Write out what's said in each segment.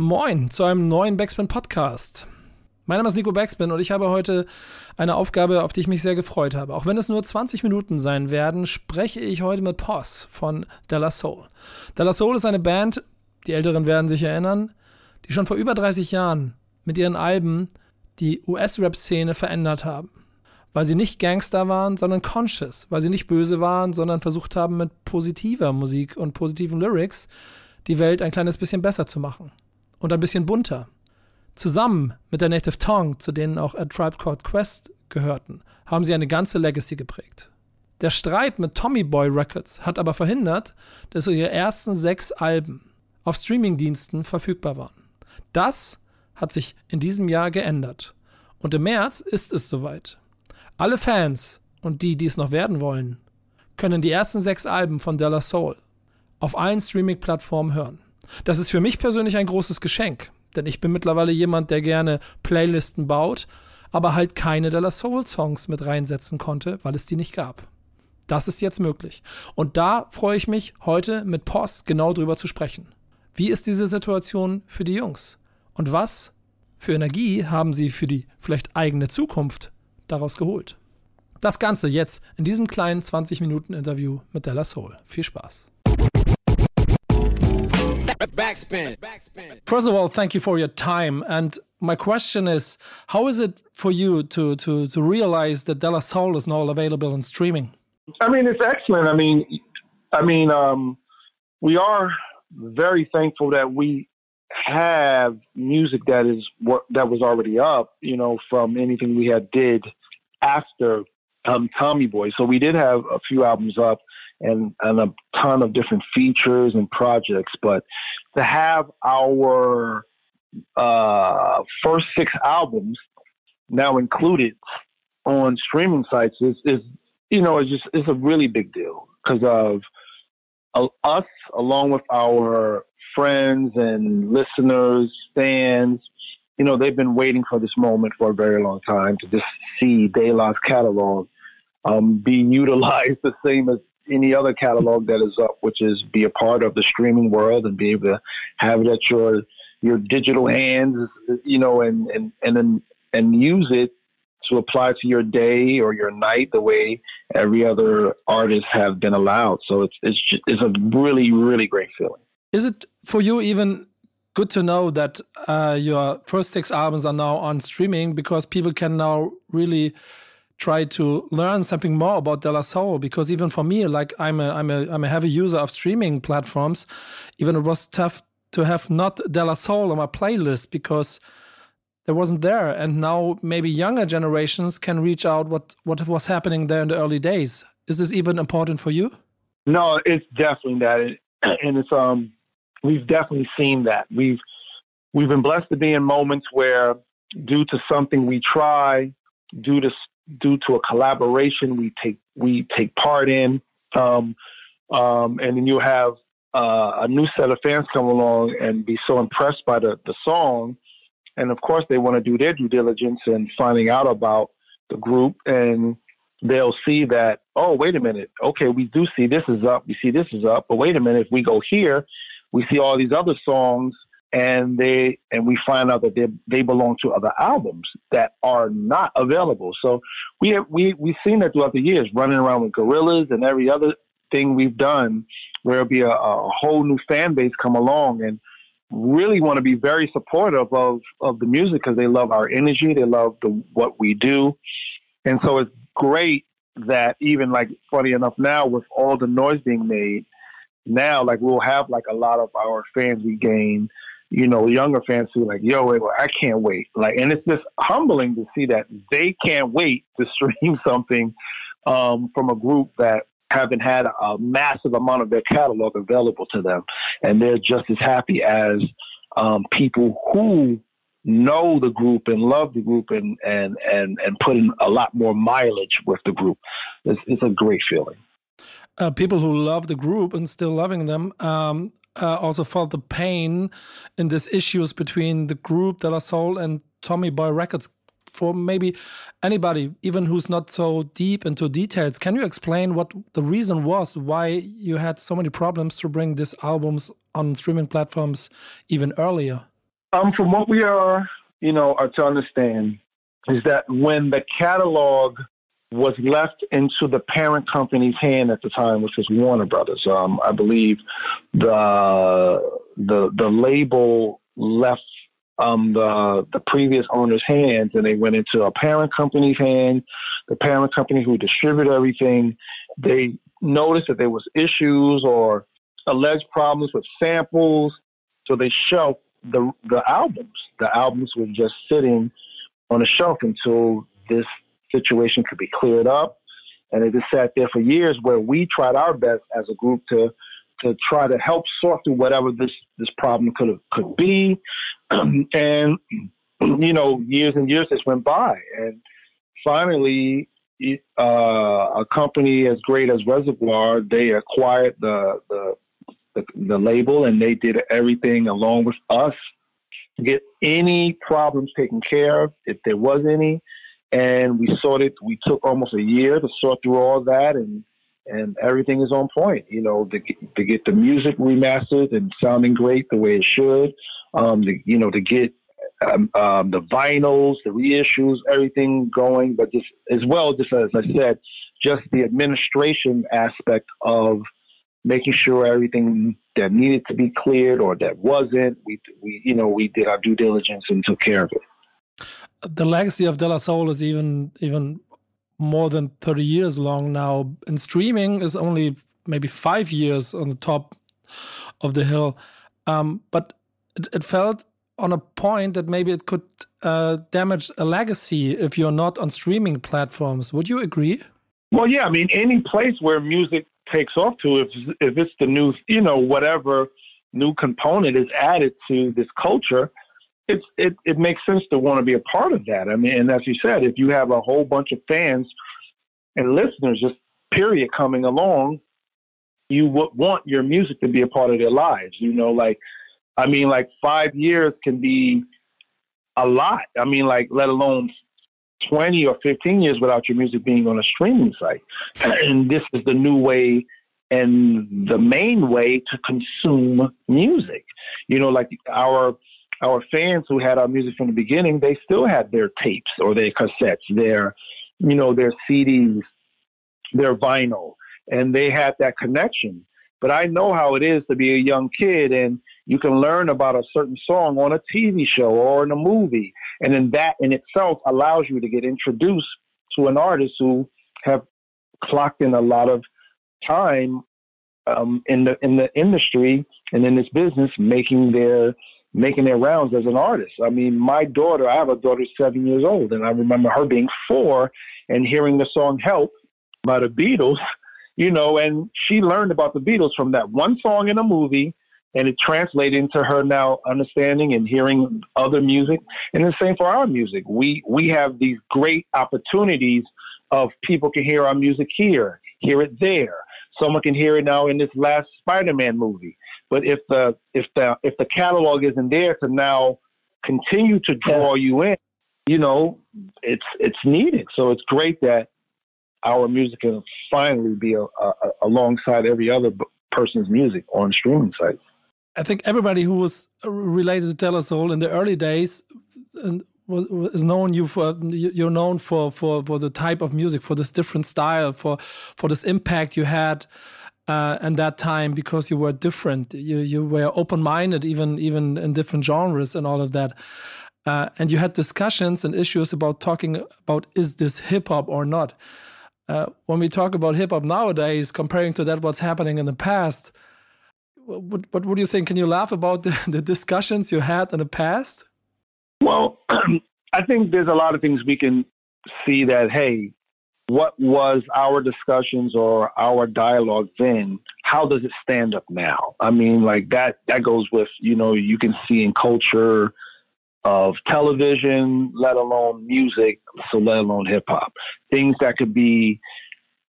Moin zu einem neuen Backspin Podcast. Mein Name ist Nico Backspin und ich habe heute eine Aufgabe, auf die ich mich sehr gefreut habe. Auch wenn es nur 20 Minuten sein werden, spreche ich heute mit Poss von Della Soul. Della Soul ist eine Band, die Älteren werden sich erinnern, die schon vor über 30 Jahren mit ihren Alben die US-Rap-Szene verändert haben. Weil sie nicht Gangster waren, sondern conscious. Weil sie nicht böse waren, sondern versucht haben, mit positiver Musik und positiven Lyrics die Welt ein kleines bisschen besser zu machen und ein bisschen bunter. Zusammen mit der Native Tongue, zu denen auch A Tribe Called Quest gehörten, haben sie eine ganze Legacy geprägt. Der Streit mit Tommy Boy Records hat aber verhindert, dass ihre ersten sechs Alben auf Streamingdiensten verfügbar waren. Das hat sich in diesem Jahr geändert. Und im März ist es soweit. Alle Fans und die, die es noch werden wollen, können die ersten sechs Alben von Della Soul auf allen Streaming-Plattformen hören. Das ist für mich persönlich ein großes Geschenk, denn ich bin mittlerweile jemand, der gerne Playlisten baut, aber halt keine Della Soul Songs mit reinsetzen konnte, weil es die nicht gab. Das ist jetzt möglich. Und da freue ich mich, heute mit Post genau drüber zu sprechen. Wie ist diese Situation für die Jungs? Und was für Energie haben sie für die vielleicht eigene Zukunft daraus geholt? Das Ganze jetzt in diesem kleinen 20 Minuten Interview mit Della Soul. Viel Spaß. Backspin. First of all, thank you for your time. And my question is, how is it for you to to to realize that De La Soul is now available in streaming? I mean, it's excellent. I mean, I mean, um, we are very thankful that we have music that is that was already up. You know, from anything we had did after um, Tommy Boy. So we did have a few albums up and, and a ton of different features and projects. But to have our uh, first six albums now included on streaming sites is, is you know, it's just it's a really big deal because of uh, us, along with our friends and listeners, fans. You know, they've been waiting for this moment for a very long time to just see La's catalog um, being utilized the same as any other catalog that is up, which is be a part of the streaming world and be able to have it at your your digital hands, you know, and and and then and use it to apply to your day or your night the way every other artist have been allowed. So it's it's just, it's a really really great feeling. Is it for you even good to know that uh, your first six albums are now on streaming because people can now really try to learn something more about De La Soul because even for me, like I'm a I'm a I'm a heavy user of streaming platforms. Even it was tough to have not De La Soul on my playlist because there wasn't there, and now maybe younger generations can reach out what what was happening there in the early days. Is this even important for you? No, it's definitely that, and it's um we've definitely seen that we've we've been blessed to be in moments where due to something we try due to due to a collaboration we take we take part in, um, um, and then you have uh, a new set of fans come along and be so impressed by the the song, and of course they want to do their due diligence and finding out about the group and they'll see that oh wait a minute. Okay we do see this is up we see this is up but wait a minute if we go here we see all these other songs and they and we find out that they they belong to other albums that are not available. So we have we we've seen that throughout the years, running around with Gorillaz and every other thing we've done, where it'll be a, a whole new fan base come along and really want to be very supportive of of the music because they love our energy, they love the what we do, and so it's great that even like funny enough now with all the noise being made now like we'll have like a lot of our fans we gain you know, younger fans who like, yo, I can't wait. Like, and it's just humbling to see that they can't wait to stream something um, from a group that haven't had a massive amount of their catalog available to them, and they're just as happy as um, people who know the group and love the group and and and and put in a lot more mileage with the group. It's, it's a great feeling. Uh, people who love the group and still loving them. Um, uh, also felt the pain in these issues between the group De La Soul and Tommy Boy Records. For maybe anybody, even who's not so deep into details, can you explain what the reason was why you had so many problems to bring these albums on streaming platforms even earlier? Um, from what we are, you know, are to understand is that when the catalog was left into the parent company's hand at the time, which was Warner Brothers. Um, I believe the the the label left um, the the previous owner's hands, and they went into a parent company's hand. The parent company who distributed everything, they noticed that there was issues or alleged problems with samples, so they shelved the the albums. The albums were just sitting on a shelf until this situation could be cleared up. And it just sat there for years where we tried our best as a group to to try to help sort through whatever this this problem could could be. and you know, years and years just went by, and finally, uh, a company as great as Reservoir they acquired the, the the the label, and they did everything along with us to get any problems taken care of if there was any and we sorted. We took almost a year to sort through all that, and and everything is on point. You know, to get, to get the music remastered and sounding great the way it should. Um, to, you know, to get um, um, the vinyls, the reissues, everything going, but just as well, just as I said, just the administration aspect of making sure everything that needed to be cleared or that wasn't, we, we you know, we did our due diligence and took care of it the legacy of De La Soul is even even more than 30 years long now. And streaming is only maybe five years on the top of the hill. Um, but it, it, felt on a point that maybe it could uh, damage a legacy if you're not on streaming platforms. Would you agree? Well yeah i mean any place where music takes off to if, if it's the new you know whatever new component is added to this culture it's it, it makes sense to want to be a part of that. I mean, and as you said, if you have a whole bunch of fans and listeners, just period, coming along, you would want your music to be a part of their lives. You know, like I mean, like five years can be a lot. I mean, like let alone 20 or 15 years without your music being on a streaming site. And this is the new way and the main way to consume music. You know, like our our fans who had our music from the beginning, they still had their tapes or their cassettes, their, you know, their CDs, their vinyl, and they had that connection. But I know how it is to be a young kid and you can learn about a certain song on a TV show or in a movie. And then that in itself allows you to get introduced to an artist who have clocked in a lot of time um, in the in the industry and in this business, making their making their rounds as an artist. I mean, my daughter, I have a daughter seven years old, and I remember her being four and hearing the song Help by the Beatles, you know, and she learned about the Beatles from that one song in a movie. And it translated into her now understanding and hearing other music. And the same for our music. We we have these great opportunities of people can hear our music here, hear it there. Someone can hear it now in this last Spider-Man movie. But if the if the if the catalog isn't there to now continue to draw yeah. you in, you know, it's it's needed. So it's great that our music can finally be a, a, alongside every other person's music on streaming sites. I think everybody who was related to De La Soul in the early days is known you for you're known for for for the type of music for this different style for for this impact you had uh, and that time because you were different. You you were open minded, even even in different genres and all of that. Uh, and you had discussions and issues about talking about is this hip hop or not. Uh, when we talk about hip hop nowadays, comparing to that what's happening in the past, what what would you think? Can you laugh about the, the discussions you had in the past? Well, I think there's a lot of things we can see that hey, what was our discussions or our dialogue then? How does it stand up now? I mean like that that goes with you know you can see in culture of television let alone music so let alone hip hop things that could be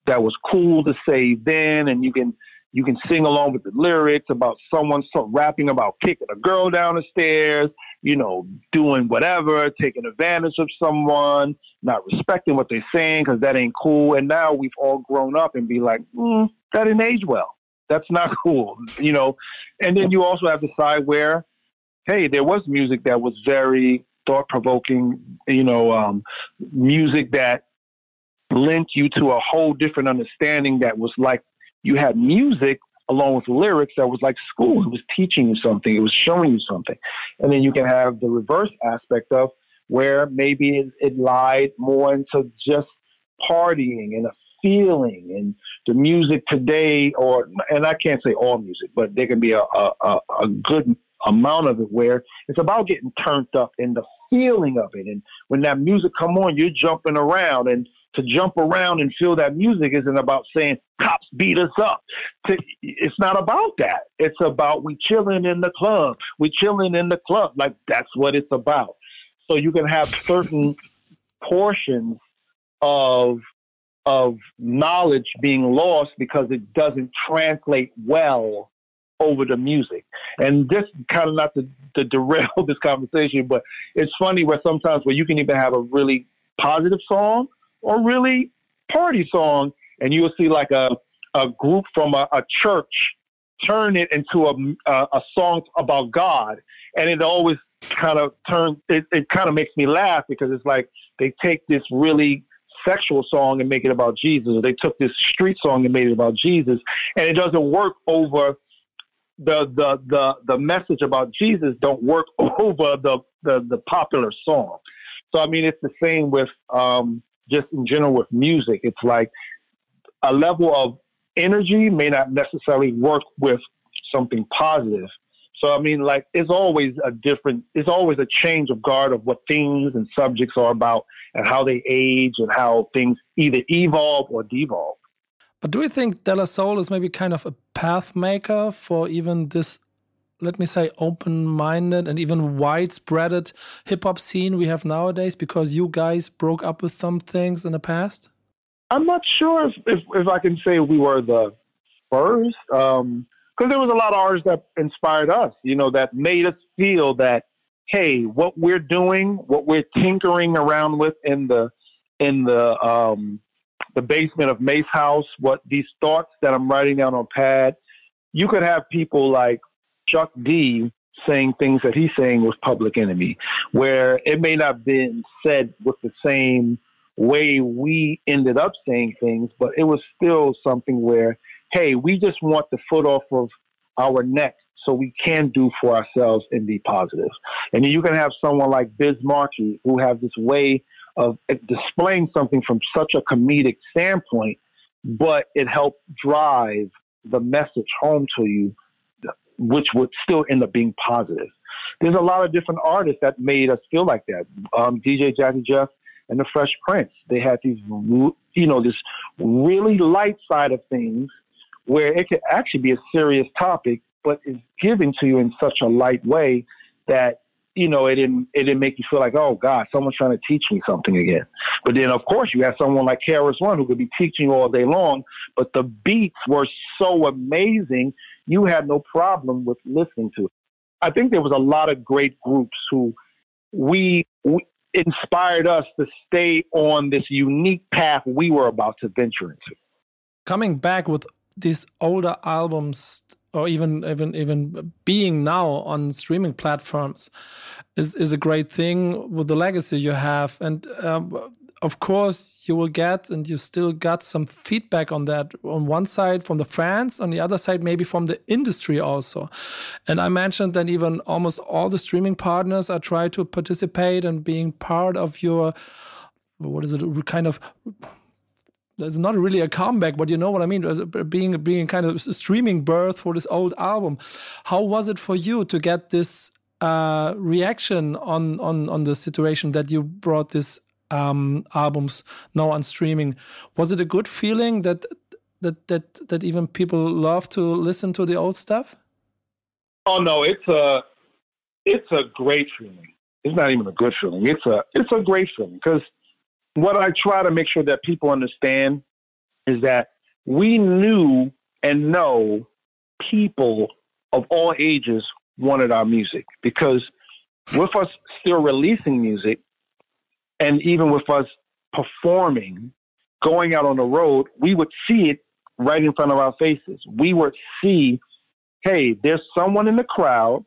that was cool to say then and you can you can sing along with the lyrics about someone so rapping about kicking a girl down the stairs you know, doing whatever, taking advantage of someone, not respecting what they're saying because that ain't cool. And now we've all grown up and be like, mm, that didn't age well. That's not cool, you know. And then you also have the side where, hey, there was music that was very thought provoking, you know, um, music that lent you to a whole different understanding that was like you had music along with lyrics that was like school. It was teaching you something, it was showing you something. And then you can have the reverse aspect of where maybe it, it lied more into just partying and a feeling and the music today or and I can't say all music, but there can be a, a, a good amount of it where it's about getting turned up and the feeling of it. And when that music come on, you're jumping around and to jump around and feel that music isn't about saying cops beat us up. It's not about that. It's about we chilling in the club. We chilling in the club. Like that's what it's about. So you can have certain portions of of knowledge being lost because it doesn't translate well over the music. And this kind of not to, to derail this conversation, but it's funny where sometimes where you can even have a really positive song or really party song, and you'll see like a a group from a, a church turn it into a, a, a song about God, and it always kind of turns. It, it kind of makes me laugh because it's like they take this really sexual song and make it about Jesus, or they took this street song and made it about Jesus, and it doesn't work over the the the the message about Jesus don't work over the the, the popular song. So I mean, it's the same with um, just in general with music. It's like a level of energy may not necessarily work with something positive. So I mean, like it's always a different, it's always a change of guard of what things and subjects are about and how they age and how things either evolve or devolve. But do you think De La Soul is maybe kind of a path maker for even this, let me say, open minded and even widespread hip hop scene we have nowadays because you guys broke up with some things in the past? I'm not sure if, if, if I can say we were the first. Um, because there was a lot of artists that inspired us, you know, that made us feel that, hey, what we're doing, what we're tinkering around with in the in the um, the basement of Mase House, what these thoughts that I'm writing down on pad, you could have people like Chuck D saying things that he's saying was Public Enemy, where it may not have been said with the same way we ended up saying things, but it was still something where, hey, we just want the foot off of our neck so we can do for ourselves and be positive. And you can have someone like Biz Markie who has this way of displaying something from such a comedic standpoint, but it helped drive the message home to you, which would still end up being positive. There's a lot of different artists that made us feel like that. Um, DJ Jazzy Jeff and the Fresh Prince. They had these, you know, this really light side of things where it could actually be a serious topic, but it's given to you in such a light way that you know, it didn't it didn't make you feel like, oh God, someone's trying to teach me something again. But then of course you have someone like KRS One who could be teaching you all day long, but the beats were so amazing, you had no problem with listening to. I think there was a lot of great groups who we, we inspired us to stay on this unique path we were about to venture into. Coming back with these older albums or even even even being now on streaming platforms is is a great thing with the legacy you have and um, of course you will get and you still got some feedback on that on one side from the fans on the other side maybe from the industry also and i mentioned that even almost all the streaming partners are trying to participate and being part of your what is it kind of it's not really a comeback, but you know what I mean. Being being kind of streaming birth for this old album. How was it for you to get this uh, reaction on on on the situation that you brought this um, albums now on streaming? Was it a good feeling that that that that even people love to listen to the old stuff? Oh no, it's a it's a great feeling. It's not even a good feeling. It's a it's a great feeling because what I try to make sure that people understand is that we knew and know people of all ages wanted our music because with us still releasing music and even with us performing, going out on the road, we would see it right in front of our faces. We would see, hey, there's someone in the crowd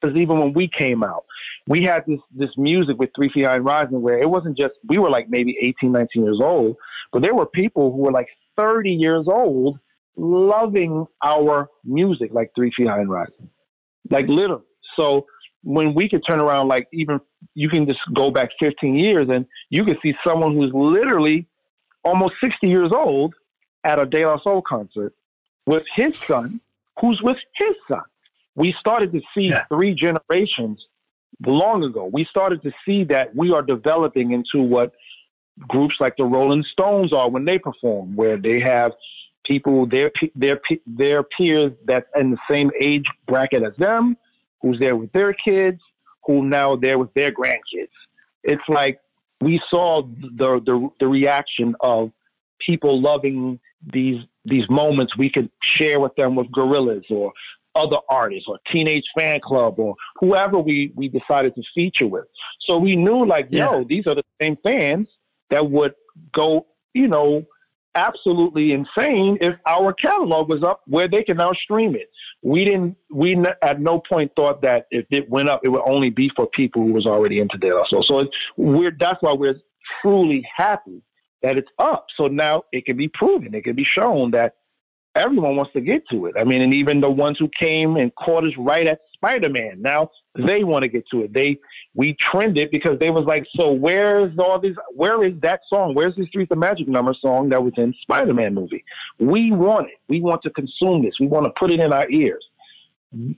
because even when we came out, we had this this music with Three Feet High and Rising where it wasn't just we were like maybe 18, 19 years old, but there were people who were like 30 years old loving our music like Three Feet High and Rising, like literally. So when we could turn around, like even you can just go back 15 years and you can see someone who's literally almost 60 years old at a De La Soul concert with his son, who's with his son. We started to see yeah. three generations long ago. We started to see that we are developing into what groups like the Rolling Stones are when they perform, where they have people, their their their peers that's in the same age bracket as them, who's there with their kids, who now there with their grandkids. It's like we saw the the, the reaction of people loving these these moments we could share with them with Gorillaz or other artists or Teenage Fanclub or whoever we we decided to feature with. So we knew like, yeah. yo, these are the same fans that would go, you know, absolutely insane if our catalog was up where they can now stream it. We didn't. We at no point thought that if it went up, it would only be for people who was already into De La Soul. So it's, we're that's why we're truly happy that it's up. So now it can be proven, it can be shown that everyone wants to get to it. I mean, and even the ones who came and caught us right at Spider Man, now they want to get to it. They we trended it because they was like, so where's all these? Where is that song? Where's the Streets of Magic number song that was in Spider Man movie? We want it. We want to consume this. We want to put it in our ears.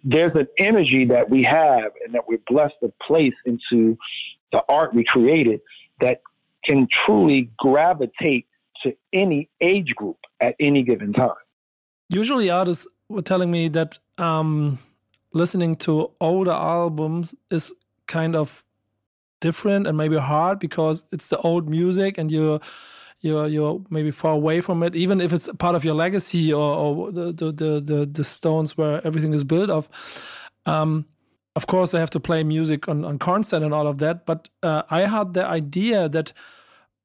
There's an energy that we have and that we're blessed to place into the art we created that can truly gravitate to any age group at any given time usually artists were telling me that um, listening to older albums is kind of different and maybe hard because it's the old music and you're you're you're maybe far away from it. Even if it's part of your legacy or, or the, the, the the stones where everything is built of um, of course I have to play music on on concert and all of that. But uh, I had the idea that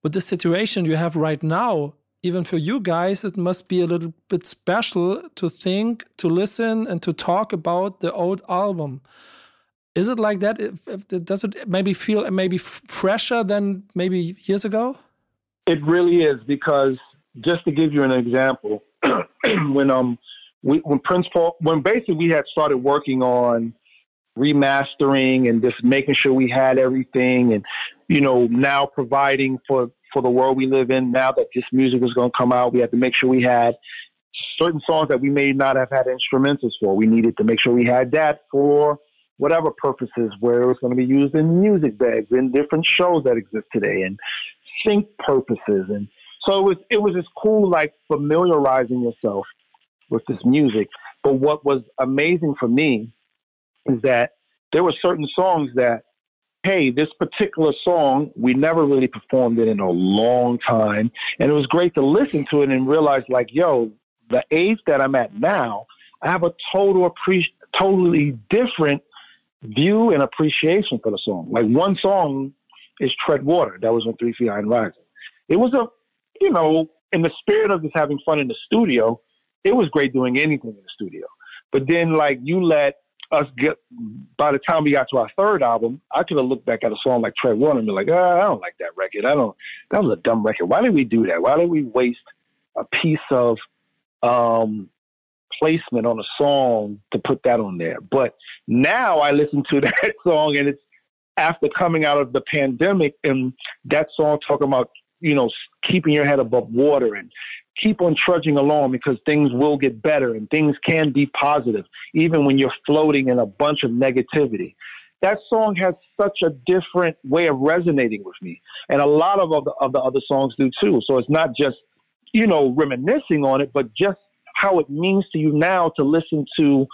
with the situation you have right now even for you guys, it must be a little bit special to think, to listen, and to talk about the old album. Is it like that? If, if, does it maybe feel maybe fresher than maybe years ago? It really is because just to give you an example, when um we, when Prince Paul when basically we had started working on remastering and just making sure we had everything and you know now providing for for the world we live in now that this music was going to come out. We had to make sure we had certain songs that we may not have had instrumentals for. We needed to make sure we had that for whatever purposes, where it was going to be used in music bags, in different shows that exist today, and sync purposes. And so it was it was just cool, like familiarizing yourself with this music. But what was amazing for me is that there were certain songs that hey, this particular song, we never really performed it in a long time. And it was great to listen to it and realize, like, yo, the age that I'm at now, I have a total appre- totally different view and appreciation for the song. Like one song is Tread Water, that was on Three Feet High and Rising. It was a, you know, in the spirit of just having fun in the studio, it was great doing anything in the studio. But then, like, you let us get by the time we got to our third album, I could have looked back at a song like Tread Water and be like, oh, I don't like that record. I don't. That was a dumb record. Why did we do that? Why did we waste a piece of um, placement on a song to put that on there? But now I listen to that song and it's after coming out of the pandemic and that song talking about you know keeping your head above water and keep on trudging along because things will get better and things can be positive, even when you're floating in a bunch of negativity. That song has such a different way of resonating with me. And a lot of, of, the, of the other songs do too. So it's not just, you know, reminiscing on it, but just how it means to you now to listen to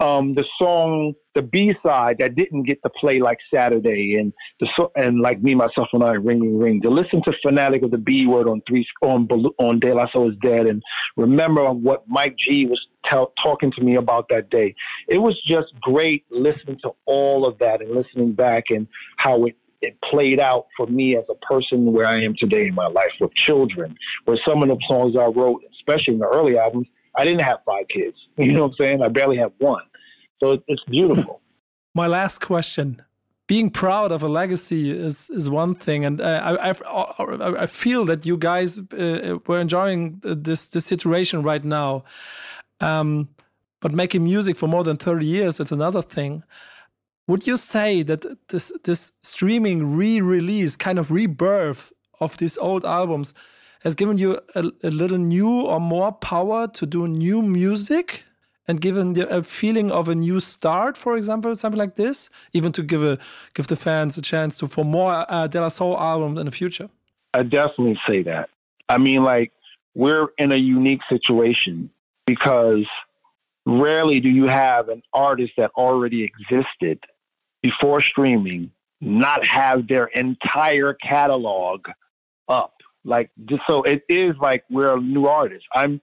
um, the song, the B side that didn't get to play like Saturday, and the and like me, myself, and I, ring, ring. To listen to "Fanatic" of the B word on three on on De La Soul is Dead, and remember what Mike G was talking to me about that day. It was just great listening to all of that and listening back and how it it played out for me as a person where I am today in my life with children. Where some of the songs I wrote, especially in the early albums, I didn't have five kids. You know what I'm saying? I barely have one. So it's beautiful. my last question. Being proud of a legacy is is one thing, and uh, I, I, I feel that you guys uh, were enjoying this this situation right now. Um, but making music for more than thirty years, it's another thing. Would you say that this this streaming re-release, kind of rebirth of these old albums, has given you a, a little new or more power to do new music? and given the, a feeling of a new start, for example, something like this, even to give a give the fans a chance to for more uh, De La Soul albums in the future? I definitely say that. I mean, like we're in a unique situation because rarely do you have an artist that already existed before streaming not have their entire catalog up. Like just so it is like we're a new artist. I'm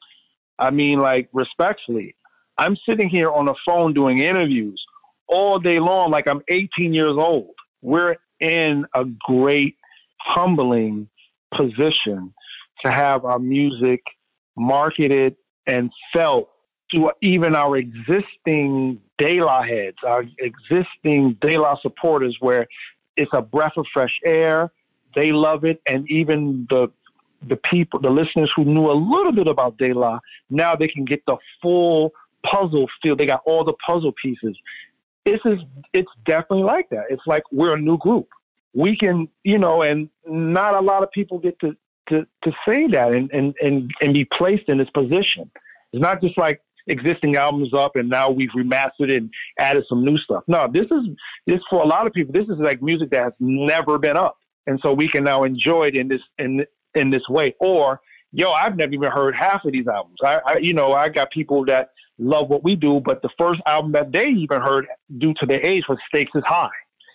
I mean like respectfully, I'm sitting here on the phone doing interviews all day long, like I'm 18 years old. We're in a great, humbling position to have our music marketed and felt to even our existing De La heads, our existing De La supporters, where it's a breath of fresh air. They love it, and even the the people, the listeners who knew a little bit about De La, now they can get the full puzzle feel. They got all the puzzle pieces. This is it's definitely like that. It's like we're a new group. We can, you know, and not a lot of people get to to to say that and and and, and be placed in this position. It's not just like existing albums up and now we've remastered it and added some new stuff. No, this is this for a lot of people. This is like music that has never been up, and so we can now enjoy it in this in in this way. Or yo, I've never even heard half of these albums. I, I you know I got people that love what we do, but the first album that they even heard due to their age was Stakes is High.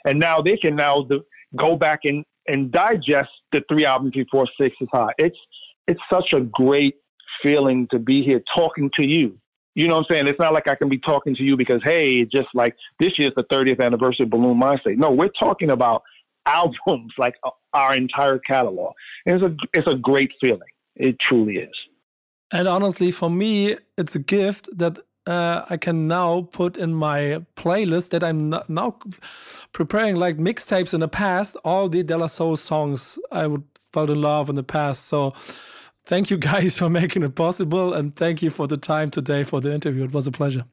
And now they can now the, go back and, and digest the three albums before Stakes is High. It's, it's such a great feeling to be here talking to you. You know what I'm saying? It's not like I can be talking to you because, hey, just like this year's the 30th anniversary of Buhloone Mindstate. No, we're talking about albums, like our entire catalog. And it's a, it's a great feeling. It truly is. And honestly, for me, it's a gift that uh, I can now put in my playlist that I'm now preparing like mixtapes in the past, all the De La Soul songs I would felt in love in the past. So thank you guys for making it possible. And thank you for the time today for the interview. It was a pleasure.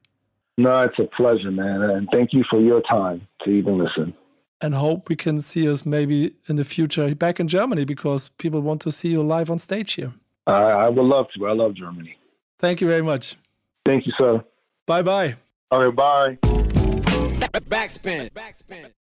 No, it's a pleasure, man. And thank you for your time to even listen. And hope we can see us maybe in the future back in Germany because people want to see you live on stage here. I, I would love to. I love Germany. Thank you very much. Thank you, sir. Bye bye. All right, bye. Backspin. Backspin.